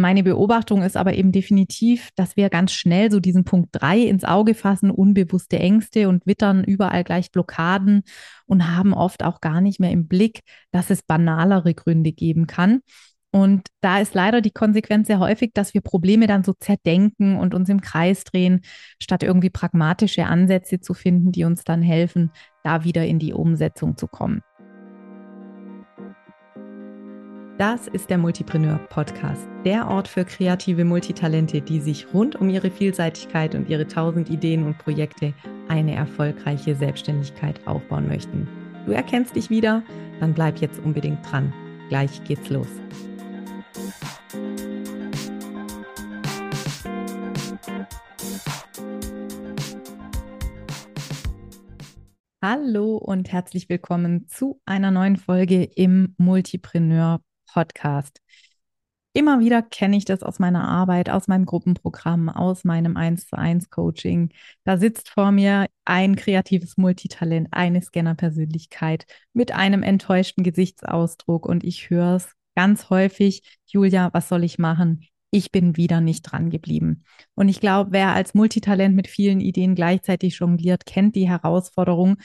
Meine Beobachtung ist aber eben definitiv, dass wir ganz schnell so diesen Punkt drei ins Auge fassen, unbewusste Ängste und wittern überall gleich Blockaden und haben oft auch gar nicht mehr im Blick, dass es banalere Gründe geben kann. Und da ist leider die Konsequenz sehr häufig, dass wir Probleme dann so zerdenken und uns im Kreis drehen, statt irgendwie pragmatische Ansätze zu finden, die uns dann helfen, da wieder in die Umsetzung zu kommen. Das ist der Multipreneur Podcast, der Ort für kreative Multitalente, die sich rund um ihre Vielseitigkeit und ihre tausend Ideen und Projekte eine erfolgreiche Selbstständigkeit aufbauen möchten. Du erkennst dich wieder? Dann bleib jetzt unbedingt dran. Gleich geht's los. Hallo und herzlich willkommen zu einer neuen Folge im Multipreneur Podcast. Immer wieder kenne ich das aus meiner Arbeit, aus meinem Gruppenprogramm, aus meinem 1 zu 1 Coaching. Da sitzt vor mir ein kreatives Multitalent, eine Scanner-Persönlichkeit mit einem enttäuschten Gesichtsausdruck und ich höre es ganz häufig, Julia, was soll ich machen? Ich bin wieder nicht dran geblieben. Und ich glaube, wer als Multitalent mit vielen Ideen gleichzeitig jongliert, kennt die Herausforderung.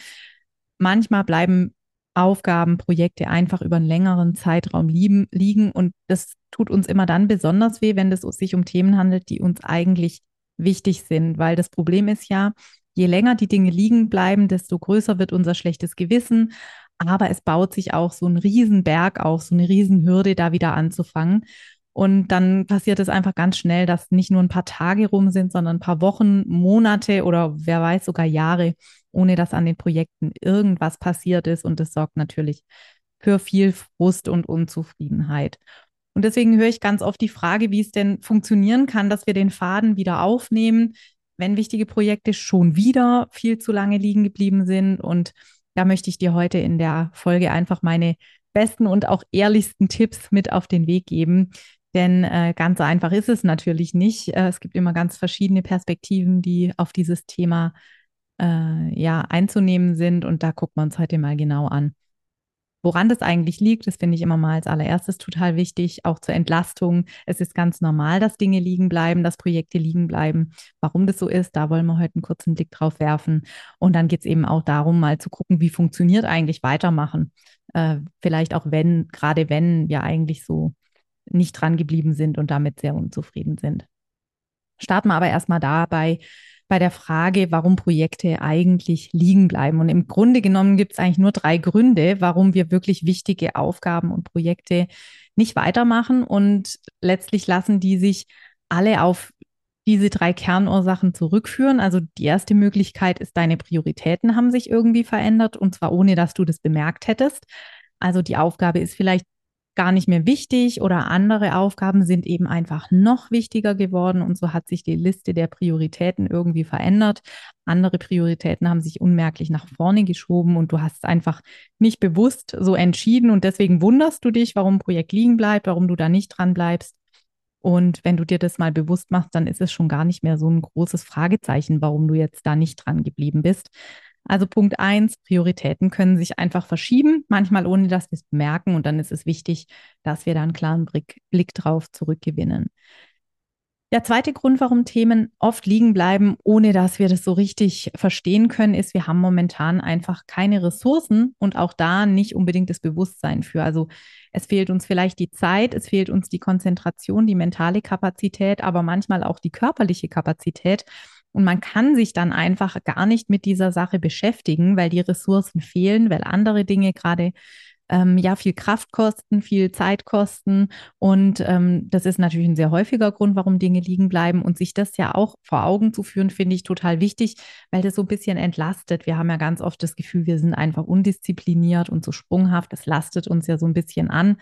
Manchmal bleiben Aufgaben, Projekte einfach über einen längeren Zeitraum lieben, liegen. Und das tut uns immer dann besonders weh, wenn es sich um Themen handelt, die uns eigentlich wichtig sind. Weil das Problem ist ja, je länger die Dinge liegen bleiben, desto größer wird unser schlechtes Gewissen. Aber es baut sich auch so ein Riesenberg auf, so eine Riesenhürde, da wieder anzufangen. Und dann passiert es einfach ganz schnell, dass nicht nur ein paar Tage rum sind, sondern ein paar Wochen, Monate oder wer weiß sogar Jahre, ohne dass an den Projekten irgendwas passiert ist. Und das sorgt natürlich für viel Frust und Unzufriedenheit. Und deswegen höre ich ganz oft die Frage, wie es denn funktionieren kann, dass wir den Faden wieder aufnehmen, wenn wichtige Projekte schon wieder viel zu lange liegen geblieben sind. Und da möchte ich dir heute in der Folge einfach meine besten und auch ehrlichsten Tipps mit auf den Weg geben, denn äh, ganz einfach ist es natürlich nicht. Äh, es gibt immer ganz verschiedene Perspektiven, die auf dieses Thema äh, ja einzunehmen sind. Und da gucken wir uns heute mal genau an. Woran das eigentlich liegt, das finde ich immer mal als allererstes total wichtig, auch zur Entlastung. Es ist ganz normal, dass Dinge liegen bleiben, dass Projekte liegen bleiben. Warum das so ist, da wollen wir heute einen kurzen Blick drauf werfen. Und dann geht es eben auch darum, mal zu gucken, wie funktioniert eigentlich weitermachen. Äh, vielleicht auch wenn, gerade wenn wir eigentlich so nicht dran geblieben sind und damit sehr unzufrieden sind. Starten wir aber erstmal dabei bei der Frage, warum Projekte eigentlich liegen bleiben. Und im Grunde genommen gibt es eigentlich nur drei Gründe, warum wir wirklich wichtige Aufgaben und Projekte nicht weitermachen. Und letztlich lassen die sich alle auf diese drei Kernursachen zurückführen. Also die erste Möglichkeit ist, deine Prioritäten haben sich irgendwie verändert und zwar ohne, dass du das bemerkt hättest. Also die Aufgabe ist vielleicht gar nicht mehr wichtig oder andere Aufgaben sind eben einfach noch wichtiger geworden und so hat sich die Liste der Prioritäten irgendwie verändert. Andere Prioritäten haben sich unmerklich nach vorne geschoben und du hast es einfach nicht bewusst so entschieden und deswegen wunderst du dich, warum ein Projekt liegen bleibt, warum du da nicht dran bleibst. Und wenn du dir das mal bewusst machst, dann ist es schon gar nicht mehr so ein großes Fragezeichen, warum du jetzt da nicht dran geblieben bist. Also Punkt eins, Prioritäten können sich einfach verschieben, manchmal ohne dass wir es merken. Und dann ist es wichtig, dass wir da einen klaren Blick, Blick drauf zurückgewinnen. Der zweite Grund, warum Themen oft liegen bleiben, ohne dass wir das so richtig verstehen können, ist, wir haben momentan einfach keine Ressourcen und auch da nicht unbedingt das Bewusstsein für. Also es fehlt uns vielleicht die Zeit, es fehlt uns die Konzentration, die mentale Kapazität, aber manchmal auch die körperliche Kapazität, und man kann sich dann einfach gar nicht mit dieser Sache beschäftigen, weil die Ressourcen fehlen, weil andere Dinge gerade ähm, ja viel Kraft kosten, viel Zeit kosten. Und ähm, das ist natürlich ein sehr häufiger Grund, warum Dinge liegen bleiben. Und sich das ja auch vor Augen zu führen, finde ich total wichtig, weil das so ein bisschen entlastet. Wir haben ja ganz oft das Gefühl, wir sind einfach undiszipliniert und so sprunghaft. Das lastet uns ja so ein bisschen an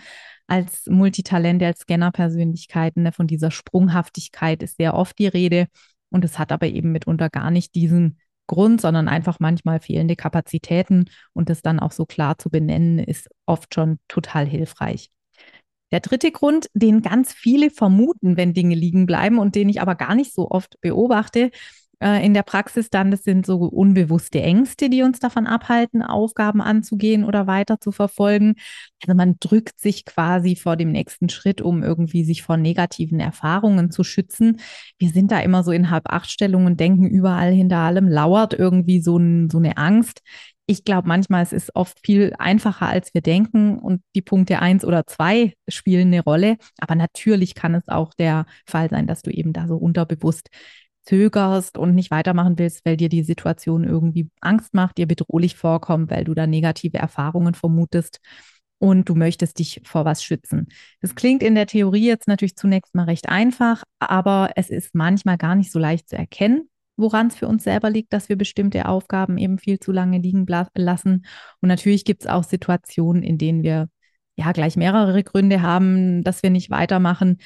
als Multitalente, als Scanner-Persönlichkeiten. Ne? Von dieser Sprunghaftigkeit ist sehr oft die Rede. Und es hat aber eben mitunter gar nicht diesen Grund, sondern einfach manchmal fehlende Kapazitäten. Und das dann auch so klar zu benennen, ist oft schon total hilfreich. Der dritte Grund, den ganz viele vermuten, wenn Dinge liegen bleiben und den ich aber gar nicht so oft beobachte, äh, in der Praxis dann, das sind so unbewusste Ängste, die uns davon abhalten, Aufgaben anzugehen oder weiter zu verfolgen. Also man drückt sich quasi vor dem nächsten Schritt, um irgendwie sich vor negativen Erfahrungen zu schützen. Wir sind da immer so in Halb-Acht-Stellung und denken, überall hinter allem lauert irgendwie so, ein, so eine Angst. Ich glaube manchmal, es ist oft viel einfacher, als wir denken und die Punkte eins oder zwei spielen eine Rolle. Aber natürlich kann es auch der Fall sein, dass du eben da so unterbewusst zögerst und nicht weitermachen willst, weil dir die Situation irgendwie Angst macht, dir bedrohlich vorkommt, weil du da negative Erfahrungen vermutest und du möchtest dich vor was schützen. Das klingt in der Theorie jetzt natürlich zunächst mal recht einfach, aber es ist manchmal gar nicht so leicht zu erkennen, woran es für uns selber liegt, dass wir bestimmte Aufgaben eben viel zu lange liegen lassen. Und natürlich gibt es auch Situationen, in denen wir ja gleich mehrere Gründe haben, dass wir nicht weitermachen.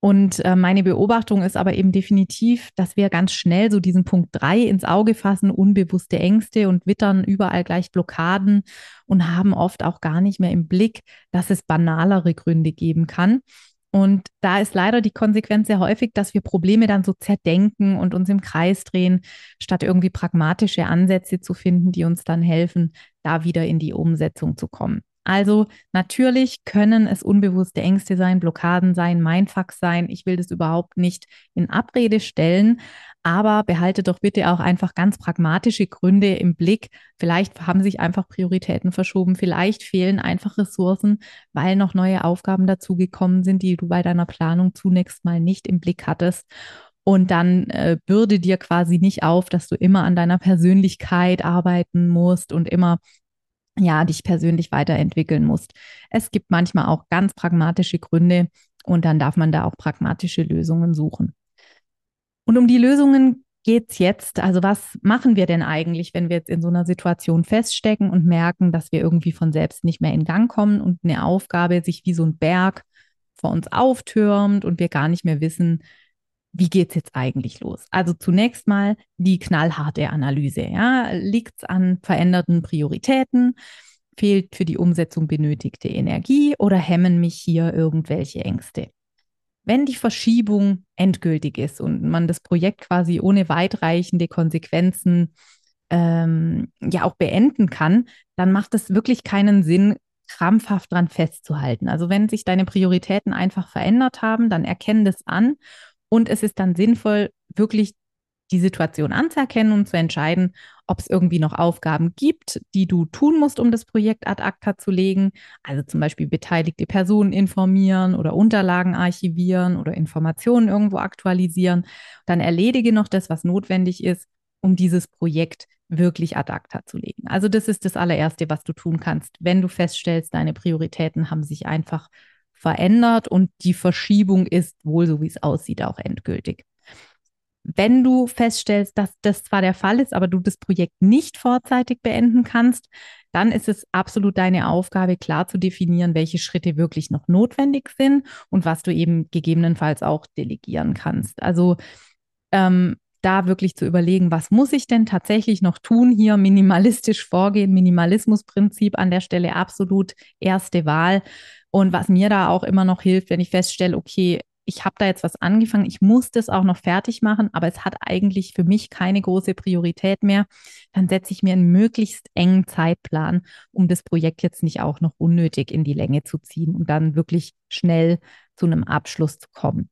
Und äh, meine Beobachtung ist aber eben definitiv, dass wir ganz schnell so diesen Punkt drei ins Auge fassen, unbewusste Ängste und wittern überall gleich Blockaden und haben oft auch gar nicht mehr im Blick, dass es banalere Gründe geben kann. Und da ist leider die Konsequenz sehr häufig, dass wir Probleme dann so zerdenken und uns im Kreis drehen, statt irgendwie pragmatische Ansätze zu finden, die uns dann helfen, da wieder in die Umsetzung zu kommen. Also natürlich können es unbewusste Ängste sein, Blockaden sein, Mindfucks sein. Ich will das überhaupt nicht in Abrede stellen, aber behalte doch bitte auch einfach ganz pragmatische Gründe im Blick. Vielleicht haben sich einfach Prioritäten verschoben, vielleicht fehlen einfach Ressourcen, weil noch neue Aufgaben dazugekommen sind, die du bei deiner Planung zunächst mal nicht im Blick hattest. Und dann äh, bürde dir quasi nicht auf, dass du immer an deiner Persönlichkeit arbeiten musst und immer ja, dich persönlich weiterentwickeln musst. Es gibt manchmal auch ganz pragmatische Gründe und dann darf man da auch pragmatische Lösungen suchen. Und um die Lösungen geht es jetzt. Also was machen wir denn eigentlich, wenn wir jetzt in so einer Situation feststecken und merken, dass wir irgendwie von selbst nicht mehr in Gang kommen und eine Aufgabe sich wie so ein Berg vor uns auftürmt und wir gar nicht mehr wissen, wie geht es jetzt eigentlich los? Also zunächst mal die knallharte Analyse. Ja? Liegt es an veränderten Prioritäten? Fehlt für die Umsetzung benötigte Energie oder hemmen mich hier irgendwelche Ängste? Wenn die Verschiebung endgültig ist und man das Projekt quasi ohne weitreichende Konsequenzen ähm, ja auch beenden kann, dann macht es wirklich keinen Sinn, krampfhaft dran festzuhalten. Also wenn sich deine Prioritäten einfach verändert haben, dann erkennen das an und es ist dann sinnvoll, wirklich die Situation anzuerkennen und zu entscheiden, ob es irgendwie noch Aufgaben gibt, die du tun musst, um das Projekt ad acta zu legen. Also zum Beispiel beteiligte Personen informieren oder Unterlagen archivieren oder Informationen irgendwo aktualisieren. Dann erledige noch das, was notwendig ist, um dieses Projekt wirklich ad acta zu legen. Also das ist das allererste, was du tun kannst, wenn du feststellst, deine Prioritäten haben sich einfach verändert und die Verschiebung ist wohl, so wie es aussieht, auch endgültig. Wenn du feststellst, dass das zwar der Fall ist, aber du das Projekt nicht vorzeitig beenden kannst, dann ist es absolut deine Aufgabe, klar zu definieren, welche Schritte wirklich noch notwendig sind und was du eben gegebenenfalls auch delegieren kannst. Also ähm, da wirklich zu überlegen, was muss ich denn tatsächlich noch tun, hier minimalistisch vorgehen, Minimalismusprinzip an der Stelle absolut erste Wahl. Und was mir da auch immer noch hilft, wenn ich feststelle, okay, ich habe da jetzt was angefangen, ich muss das auch noch fertig machen, aber es hat eigentlich für mich keine große Priorität mehr, dann setze ich mir einen möglichst engen Zeitplan, um das Projekt jetzt nicht auch noch unnötig in die Länge zu ziehen und dann wirklich schnell zu einem Abschluss zu kommen.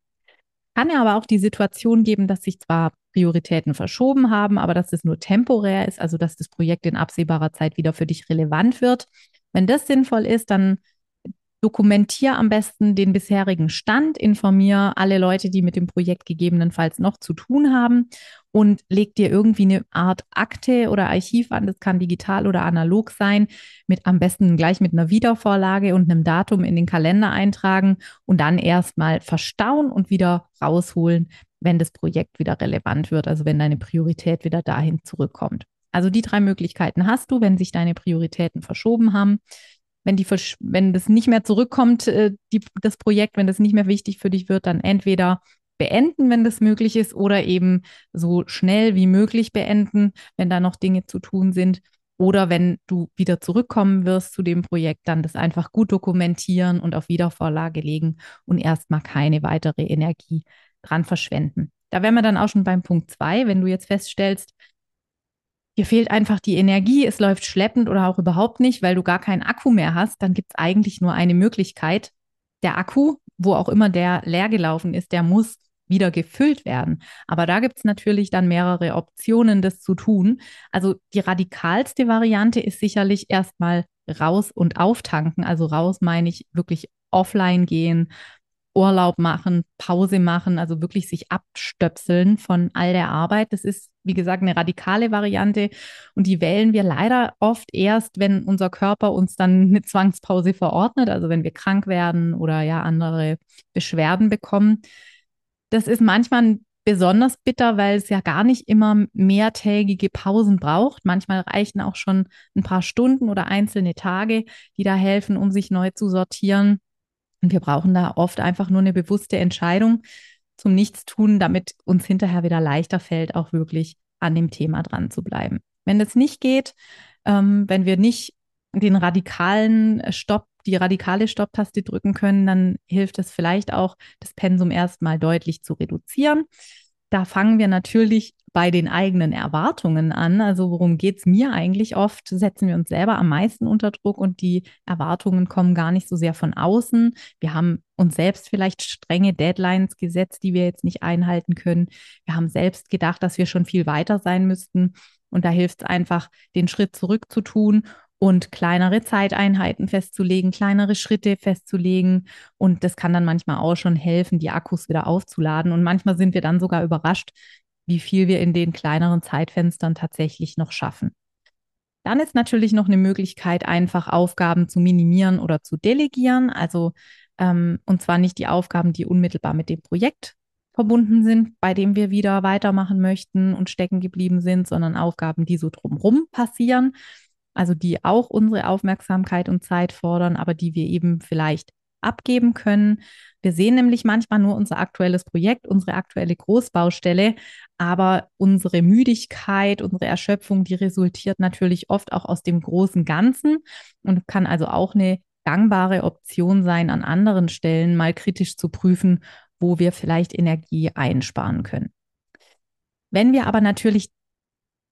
Kann ja aber auch die Situation geben, dass sich zwar Prioritäten verschoben haben, aber dass es nur temporär ist, also dass das Projekt in absehbarer Zeit wieder für dich relevant wird. Wenn das sinnvoll ist, dann Dokumentier am besten den bisherigen Stand, informier alle Leute, die mit dem Projekt gegebenenfalls noch zu tun haben und leg dir irgendwie eine Art Akte oder Archiv an, das kann digital oder analog sein, mit am besten gleich mit einer Wiedervorlage und einem Datum in den Kalender eintragen und dann erstmal verstauen und wieder rausholen, wenn das Projekt wieder relevant wird, also wenn deine Priorität wieder dahin zurückkommt. Also die drei Möglichkeiten hast du, wenn sich deine Prioritäten verschoben haben wenn, die, wenn das nicht mehr zurückkommt, äh, die, das Projekt, wenn das nicht mehr wichtig für dich wird, dann entweder beenden, wenn das möglich ist, oder eben so schnell wie möglich beenden, wenn da noch Dinge zu tun sind. Oder wenn du wieder zurückkommen wirst zu dem Projekt, dann das einfach gut dokumentieren und auf Wiedervorlage legen und erstmal keine weitere Energie dran verschwenden. Da wären wir dann auch schon beim Punkt zwei, wenn du jetzt feststellst, dir fehlt einfach die Energie, es läuft schleppend oder auch überhaupt nicht, weil du gar keinen Akku mehr hast, dann gibt es eigentlich nur eine Möglichkeit. Der Akku, wo auch immer der leer gelaufen ist, der muss wieder gefüllt werden. Aber da gibt es natürlich dann mehrere Optionen, das zu tun. Also die radikalste Variante ist sicherlich erstmal raus und auftanken. Also raus meine ich wirklich offline gehen, Urlaub machen, Pause machen, also wirklich sich abstöpseln von all der Arbeit. Das ist, wie gesagt, eine radikale Variante und die wählen wir leider oft erst, wenn unser Körper uns dann eine Zwangspause verordnet, also wenn wir krank werden oder ja andere Beschwerden bekommen. Das ist manchmal besonders bitter, weil es ja gar nicht immer mehrtägige Pausen braucht. Manchmal reichen auch schon ein paar Stunden oder einzelne Tage, die da helfen, um sich neu zu sortieren. Und wir brauchen da oft einfach nur eine bewusste Entscheidung zum Nichtstun, damit uns hinterher wieder leichter fällt, auch wirklich an dem Thema dran zu bleiben. Wenn das nicht geht, ähm, wenn wir nicht den radikalen Stopp, die radikale Stopptaste drücken können, dann hilft es vielleicht auch, das Pensum erstmal deutlich zu reduzieren. Da fangen wir natürlich bei den eigenen Erwartungen an. Also worum geht es mir eigentlich oft? Setzen wir uns selber am meisten unter Druck und die Erwartungen kommen gar nicht so sehr von außen. Wir haben uns selbst vielleicht strenge Deadlines gesetzt, die wir jetzt nicht einhalten können. Wir haben selbst gedacht, dass wir schon viel weiter sein müssten. Und da hilft es einfach, den Schritt zurück zu tun und kleinere Zeiteinheiten festzulegen, kleinere Schritte festzulegen. Und das kann dann manchmal auch schon helfen, die Akkus wieder aufzuladen. Und manchmal sind wir dann sogar überrascht, wie viel wir in den kleineren Zeitfenstern tatsächlich noch schaffen. Dann ist natürlich noch eine Möglichkeit, einfach Aufgaben zu minimieren oder zu delegieren. Also, ähm, und zwar nicht die Aufgaben, die unmittelbar mit dem Projekt verbunden sind, bei dem wir wieder weitermachen möchten und stecken geblieben sind, sondern Aufgaben, die so drumherum passieren. Also, die auch unsere Aufmerksamkeit und Zeit fordern, aber die wir eben vielleicht abgeben können. Wir sehen nämlich manchmal nur unser aktuelles Projekt, unsere aktuelle Großbaustelle, aber unsere Müdigkeit, unsere Erschöpfung, die resultiert natürlich oft auch aus dem großen Ganzen und kann also auch eine gangbare Option sein, an anderen Stellen mal kritisch zu prüfen, wo wir vielleicht Energie einsparen können. Wenn wir aber natürlich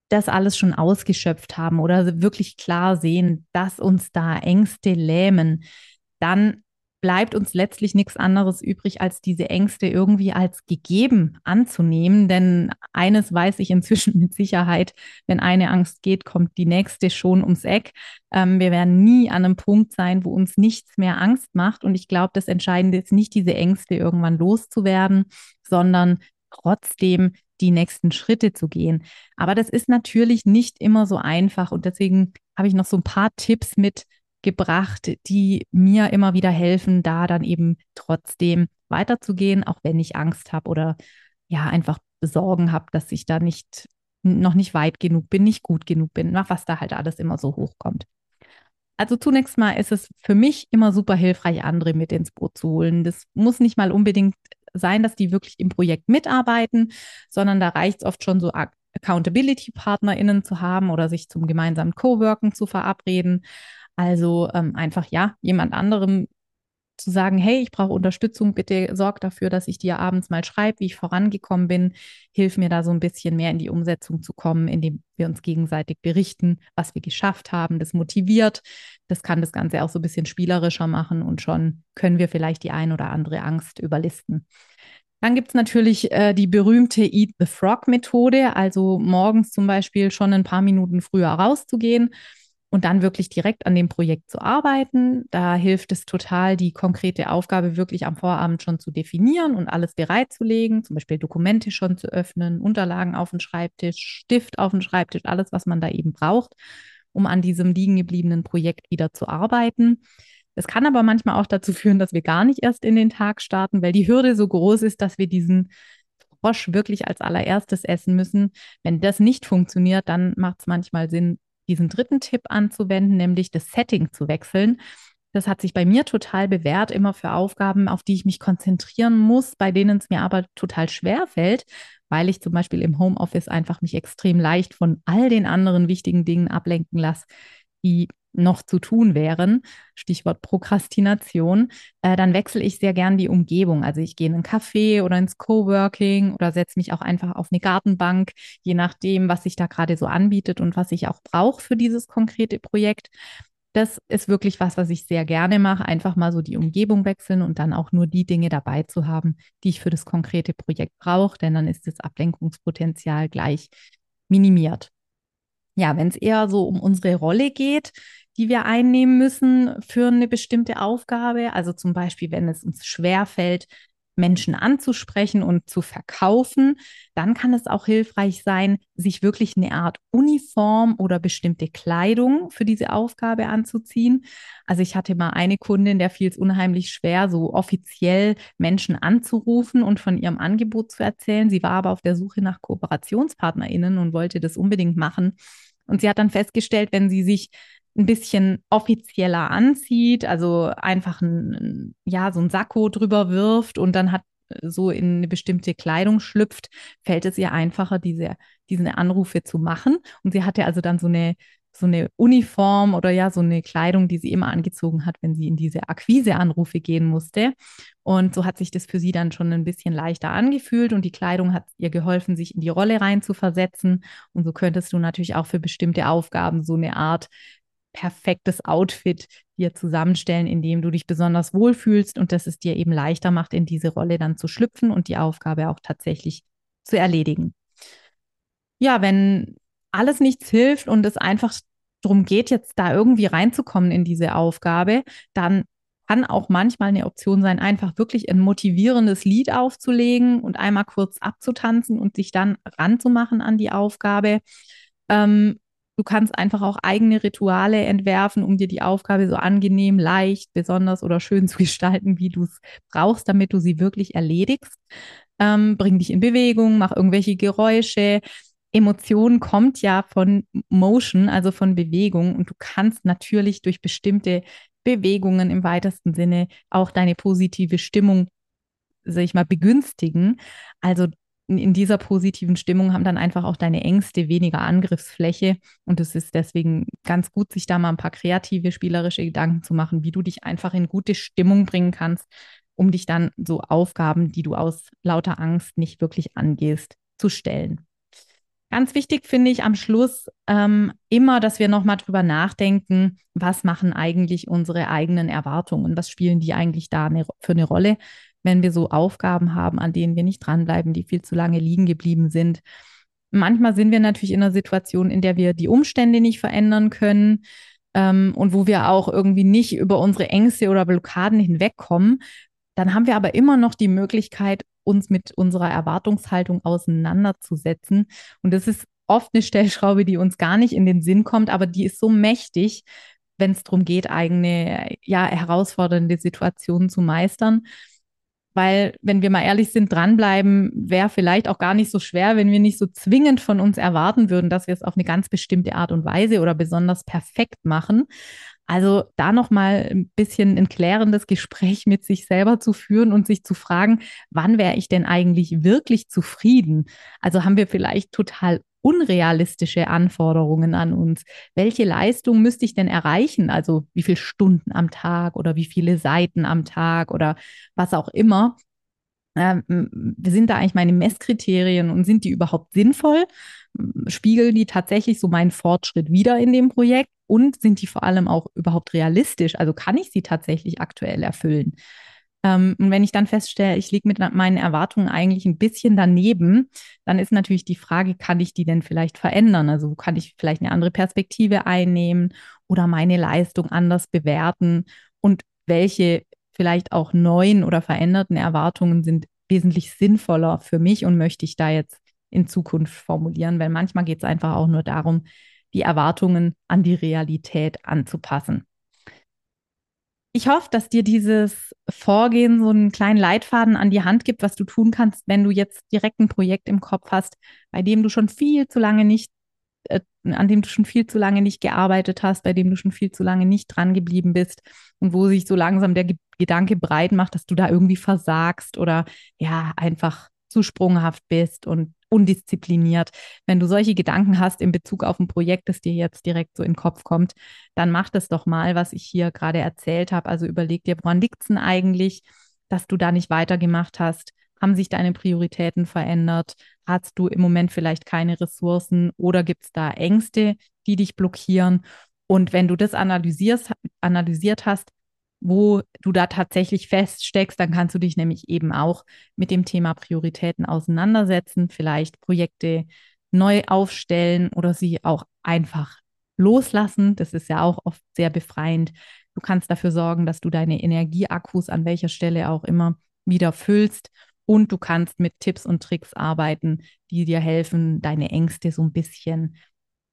das alles schon ausgeschöpft haben oder wirklich klar sehen, dass uns da Ängste lähmen, dann bleibt uns letztlich nichts anderes übrig, als diese Ängste irgendwie als gegeben anzunehmen. Denn eines weiß ich inzwischen mit Sicherheit, wenn eine Angst geht, kommt die nächste schon ums Eck. Ähm, wir werden nie an einem Punkt sein, wo uns nichts mehr Angst macht. Und ich glaube, das Entscheidende ist nicht, diese Ängste irgendwann loszuwerden, sondern trotzdem die nächsten Schritte zu gehen. Aber das ist natürlich nicht immer so einfach. Und deswegen habe ich noch so ein paar Tipps mit, gebracht, die mir immer wieder helfen, da dann eben trotzdem weiterzugehen, auch wenn ich Angst habe oder ja, einfach Sorgen habe, dass ich da nicht noch nicht weit genug bin, nicht gut genug bin, was da halt alles immer so hochkommt. Also zunächst mal ist es für mich immer super hilfreich, andere mit ins Boot zu holen. Das muss nicht mal unbedingt sein, dass die wirklich im Projekt mitarbeiten, sondern da reicht es oft schon so Accountability-PartnerInnen zu haben oder sich zum gemeinsamen Coworken zu verabreden. Also ähm, einfach ja, jemand anderem zu sagen, hey, ich brauche Unterstützung, bitte sorg dafür, dass ich dir abends mal schreibe, wie ich vorangekommen bin, hilf mir da so ein bisschen mehr in die Umsetzung zu kommen, indem wir uns gegenseitig berichten, was wir geschafft haben. Das motiviert, das kann das Ganze auch so ein bisschen spielerischer machen und schon können wir vielleicht die ein oder andere Angst überlisten. Dann gibt es natürlich äh, die berühmte Eat the Frog Methode, also morgens zum Beispiel schon ein paar Minuten früher rauszugehen und dann wirklich direkt an dem Projekt zu arbeiten. Da hilft es total, die konkrete Aufgabe wirklich am Vorabend schon zu definieren und alles bereitzulegen, zum Beispiel Dokumente schon zu öffnen, Unterlagen auf den Schreibtisch, Stift auf den Schreibtisch, alles, was man da eben braucht, um an diesem liegen gebliebenen Projekt wieder zu arbeiten. Es kann aber manchmal auch dazu führen, dass wir gar nicht erst in den Tag starten, weil die Hürde so groß ist, dass wir diesen Frosch wirklich als allererstes essen müssen. Wenn das nicht funktioniert, dann macht es manchmal Sinn, diesen dritten Tipp anzuwenden, nämlich das Setting zu wechseln. Das hat sich bei mir total bewährt, immer für Aufgaben, auf die ich mich konzentrieren muss, bei denen es mir aber total schwer fällt, weil ich zum Beispiel im Homeoffice einfach mich extrem leicht von all den anderen wichtigen Dingen ablenken lasse, die noch zu tun wären, Stichwort Prokrastination, äh, dann wechsle ich sehr gern die Umgebung. Also ich gehe in einen Café oder ins Coworking oder setze mich auch einfach auf eine Gartenbank, je nachdem, was sich da gerade so anbietet und was ich auch brauche für dieses konkrete Projekt. Das ist wirklich was, was ich sehr gerne mache, einfach mal so die Umgebung wechseln und dann auch nur die Dinge dabei zu haben, die ich für das konkrete Projekt brauche, denn dann ist das Ablenkungspotenzial gleich minimiert. Ja, wenn es eher so um unsere Rolle geht, die wir einnehmen müssen für eine bestimmte Aufgabe. Also zum Beispiel, wenn es uns schwerfällt, Menschen anzusprechen und zu verkaufen, dann kann es auch hilfreich sein, sich wirklich eine Art Uniform oder bestimmte Kleidung für diese Aufgabe anzuziehen. Also ich hatte mal eine Kundin, der fiel es unheimlich schwer, so offiziell Menschen anzurufen und von ihrem Angebot zu erzählen. Sie war aber auf der Suche nach KooperationspartnerInnen und wollte das unbedingt machen. Und sie hat dann festgestellt, wenn sie sich ein bisschen offizieller anzieht, also einfach ein, ja, so ein Sakko drüber wirft und dann hat so in eine bestimmte Kleidung schlüpft, fällt es ihr einfacher, diese, diese Anrufe zu machen. Und sie hatte also dann so eine, so eine Uniform oder ja, so eine Kleidung, die sie immer angezogen hat, wenn sie in diese Akquiseanrufe gehen musste. Und so hat sich das für sie dann schon ein bisschen leichter angefühlt und die Kleidung hat ihr geholfen, sich in die Rolle rein zu versetzen. Und so könntest du natürlich auch für bestimmte Aufgaben so eine Art perfektes Outfit dir zusammenstellen, in dem du dich besonders wohlfühlst und das es dir eben leichter macht, in diese Rolle dann zu schlüpfen und die Aufgabe auch tatsächlich zu erledigen. Ja, wenn alles nichts hilft und es einfach darum geht, jetzt da irgendwie reinzukommen in diese Aufgabe, dann kann auch manchmal eine Option sein, einfach wirklich ein motivierendes Lied aufzulegen und einmal kurz abzutanzen und sich dann ranzumachen an die Aufgabe. Ähm, Du kannst einfach auch eigene Rituale entwerfen, um dir die Aufgabe so angenehm, leicht, besonders oder schön zu gestalten, wie du es brauchst, damit du sie wirklich erledigst. Ähm, bring dich in Bewegung, mach irgendwelche Geräusche. Emotion kommt ja von Motion, also von Bewegung. Und du kannst natürlich durch bestimmte Bewegungen im weitesten Sinne auch deine positive Stimmung, sag ich mal, begünstigen. Also in dieser positiven Stimmung haben dann einfach auch deine Ängste weniger Angriffsfläche. Und es ist deswegen ganz gut, sich da mal ein paar kreative, spielerische Gedanken zu machen, wie du dich einfach in gute Stimmung bringen kannst, um dich dann so Aufgaben, die du aus lauter Angst nicht wirklich angehst, zu stellen. Ganz wichtig finde ich am Schluss ähm, immer, dass wir nochmal drüber nachdenken, was machen eigentlich unsere eigenen Erwartungen, was spielen die eigentlich da eine, für eine Rolle wenn wir so Aufgaben haben, an denen wir nicht dranbleiben, die viel zu lange liegen geblieben sind. Manchmal sind wir natürlich in einer Situation, in der wir die Umstände nicht verändern können ähm, und wo wir auch irgendwie nicht über unsere Ängste oder Blockaden hinwegkommen. Dann haben wir aber immer noch die Möglichkeit, uns mit unserer Erwartungshaltung auseinanderzusetzen. Und das ist oft eine Stellschraube, die uns gar nicht in den Sinn kommt, aber die ist so mächtig, wenn es darum geht, eigene, ja, herausfordernde Situationen zu meistern. Weil, wenn wir mal ehrlich sind, dranbleiben wäre vielleicht auch gar nicht so schwer, wenn wir nicht so zwingend von uns erwarten würden, dass wir es auf eine ganz bestimmte Art und Weise oder besonders perfekt machen. Also da nochmal ein bisschen ein klärendes Gespräch mit sich selber zu führen und sich zu fragen, wann wäre ich denn eigentlich wirklich zufrieden? Also haben wir vielleicht total unrealistische Anforderungen an uns. Welche Leistung müsste ich denn erreichen? Also wie viele Stunden am Tag oder wie viele Seiten am Tag oder was auch immer. Ähm, sind da eigentlich meine Messkriterien und sind die überhaupt sinnvoll? Spiegeln die tatsächlich so meinen Fortschritt wieder in dem Projekt? Und sind die vor allem auch überhaupt realistisch? Also kann ich sie tatsächlich aktuell erfüllen? Ähm, und wenn ich dann feststelle, ich liege mit meinen Erwartungen eigentlich ein bisschen daneben, dann ist natürlich die Frage, kann ich die denn vielleicht verändern? Also kann ich vielleicht eine andere Perspektive einnehmen oder meine Leistung anders bewerten? Und welche vielleicht auch neuen oder veränderten Erwartungen sind wesentlich sinnvoller für mich und möchte ich da jetzt in Zukunft formulieren? Weil manchmal geht es einfach auch nur darum, die Erwartungen an die Realität anzupassen. Ich hoffe, dass dir dieses Vorgehen so einen kleinen Leitfaden an die Hand gibt, was du tun kannst, wenn du jetzt direkt ein Projekt im Kopf hast, bei dem du schon viel zu lange nicht, äh, an dem du schon viel zu lange nicht gearbeitet hast, bei dem du schon viel zu lange nicht dran geblieben bist und wo sich so langsam der Ge Gedanke breit macht, dass du da irgendwie versagst oder ja, einfach zu sprunghaft bist und undiszipliniert. Wenn du solche Gedanken hast in Bezug auf ein Projekt, das dir jetzt direkt so in den Kopf kommt, dann mach das doch mal, was ich hier gerade erzählt habe. Also überleg dir, woran liegt es denn eigentlich, dass du da nicht weitergemacht hast? Haben sich deine Prioritäten verändert? Hast du im Moment vielleicht keine Ressourcen oder gibt es da Ängste, die dich blockieren? Und wenn du das analysierst, analysiert hast, wo du da tatsächlich feststeckst, dann kannst du dich nämlich eben auch mit dem Thema Prioritäten auseinandersetzen, vielleicht Projekte neu aufstellen oder sie auch einfach loslassen. Das ist ja auch oft sehr befreiend. Du kannst dafür sorgen, dass du deine Energieakkus an welcher Stelle auch immer wieder füllst und du kannst mit Tipps und Tricks arbeiten, die dir helfen, deine Ängste so ein bisschen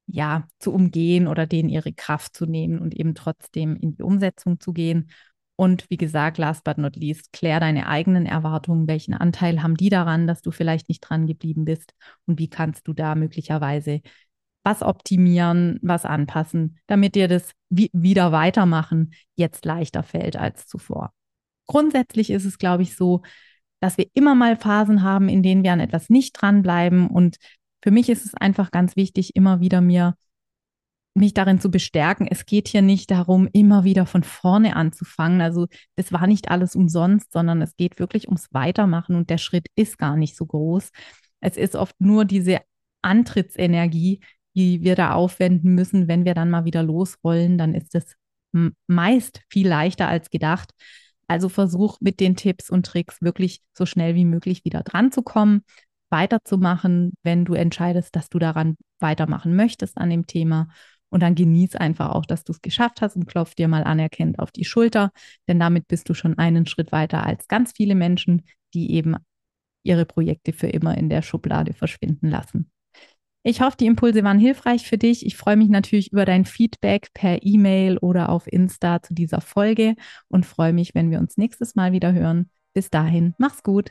ja, zu umgehen oder denen ihre Kraft zu nehmen und eben trotzdem in die Umsetzung zu gehen. Und wie gesagt, last but not least, klär deine eigenen Erwartungen. Welchen Anteil haben die daran, dass du vielleicht nicht dran geblieben bist? Und wie kannst du da möglicherweise was optimieren, was anpassen, damit dir das wieder weitermachen jetzt leichter fällt als zuvor? Grundsätzlich ist es, glaube ich, so, dass wir immer mal Phasen haben, in denen wir an etwas nicht dranbleiben und für mich ist es einfach ganz wichtig, immer wieder mir mich darin zu bestärken. Es geht hier nicht darum, immer wieder von vorne anzufangen. Also das war nicht alles umsonst, sondern es geht wirklich ums Weitermachen und der Schritt ist gar nicht so groß. Es ist oft nur diese Antrittsenergie, die wir da aufwenden müssen. Wenn wir dann mal wieder losrollen, dann ist es meist viel leichter als gedacht. Also versuch mit den Tipps und Tricks wirklich so schnell wie möglich wieder dran zu kommen weiterzumachen, wenn du entscheidest, dass du daran weitermachen möchtest an dem Thema. Und dann genieß einfach auch, dass du es geschafft hast und klopf dir mal anerkennt auf die Schulter, denn damit bist du schon einen Schritt weiter als ganz viele Menschen, die eben ihre Projekte für immer in der Schublade verschwinden lassen. Ich hoffe, die Impulse waren hilfreich für dich. Ich freue mich natürlich über dein Feedback per E-Mail oder auf Insta zu dieser Folge und freue mich, wenn wir uns nächstes Mal wieder hören. Bis dahin, mach's gut.